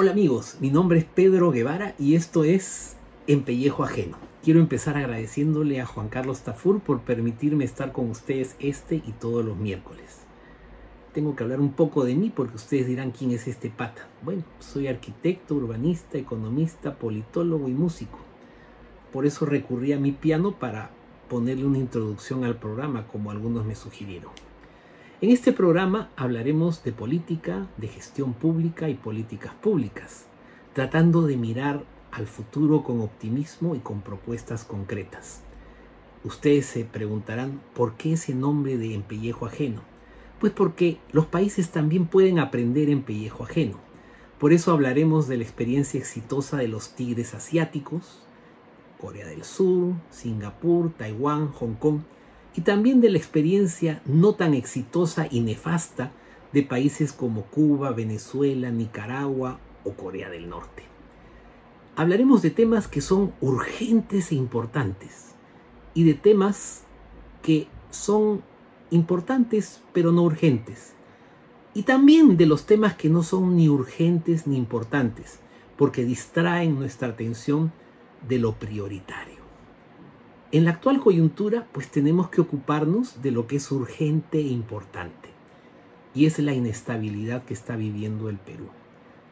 Hola amigos, mi nombre es Pedro Guevara y esto es En Pellejo Ajeno. Quiero empezar agradeciéndole a Juan Carlos Tafur por permitirme estar con ustedes este y todos los miércoles. Tengo que hablar un poco de mí porque ustedes dirán quién es este pata. Bueno, soy arquitecto, urbanista, economista, politólogo y músico. Por eso recurrí a mi piano para ponerle una introducción al programa como algunos me sugirieron. En este programa hablaremos de política, de gestión pública y políticas públicas, tratando de mirar al futuro con optimismo y con propuestas concretas. Ustedes se preguntarán por qué ese nombre de empellejo ajeno. Pues porque los países también pueden aprender en pellejo ajeno. Por eso hablaremos de la experiencia exitosa de los tigres asiáticos, Corea del Sur, Singapur, Taiwán, Hong Kong, y también de la experiencia no tan exitosa y nefasta de países como Cuba, Venezuela, Nicaragua o Corea del Norte. Hablaremos de temas que son urgentes e importantes y de temas que son importantes pero no urgentes. Y también de los temas que no son ni urgentes ni importantes porque distraen nuestra atención de lo prioritario. En la actual coyuntura, pues tenemos que ocuparnos de lo que es urgente e importante, y es la inestabilidad que está viviendo el Perú.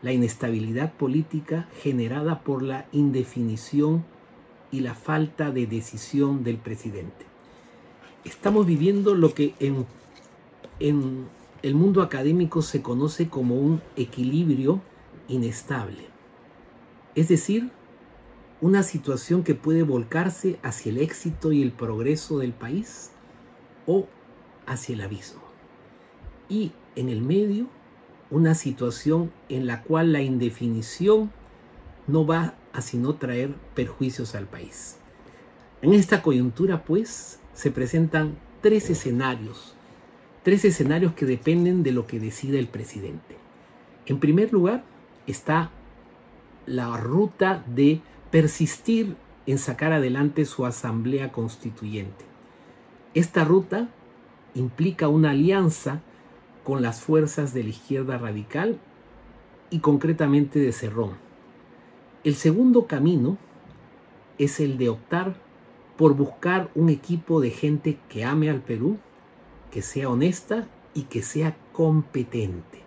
La inestabilidad política generada por la indefinición y la falta de decisión del presidente. Estamos viviendo lo que en, el mundo académico se conoce como un equilibrio inestable. Es decir, una situación que puede volcarse hacia el éxito y el progreso del país o hacia el abismo. Y en el medio, una situación en la cual la indefinición no va a sino traer perjuicios al país. En esta coyuntura, pues, se presentan tres escenarios, tres escenarios que dependen de lo que decida el presidente. En primer lugar, está la ruta de persistir en sacar adelante su asamblea constituyente. Esta ruta implica una alianza con las fuerzas de la izquierda radical y concretamente de Cerrón. El segundo camino es el de optar por buscar un equipo de gente que ame al Perú, que sea honesta y que sea competente.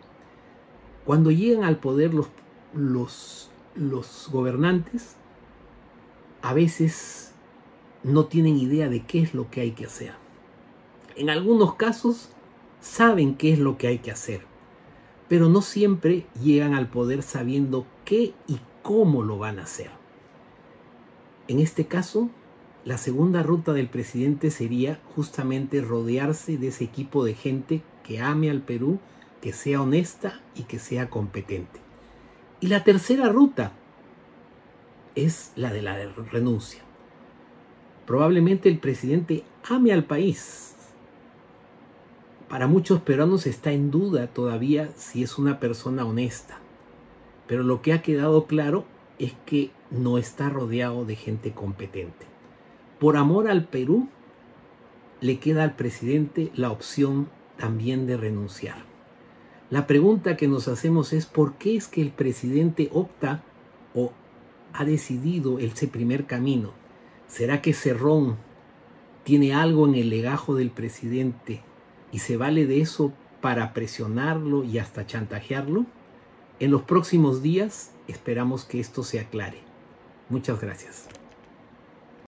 Cuando llegan al poder los, los, los gobernantes, a veces no tienen idea de qué es lo que hay que hacer. En algunos casos saben qué es lo que hay que hacer, pero no siempre llegan al poder sabiendo qué y cómo lo van a hacer. En este caso, la segunda ruta del presidente sería justamente rodearse de ese equipo de gente que ame al Perú, que sea honesta y que sea competente. Y la tercera ruta es la de la renuncia. Probablemente el presidente ame al país. Para muchos peruanos está en duda todavía si es una persona honesta. Pero lo que ha quedado claro es que no está rodeado de gente competente. Por amor al Perú, le queda al presidente la opción también de renunciar. La pregunta que nos hacemos es por qué es que el presidente opta o ha decidido ese primer camino? ¿Será que Cerrón tiene algo en el legajo del presidente y se vale de eso para presionarlo y hasta chantajearlo? En los próximos días esperamos que esto se aclare. Muchas gracias.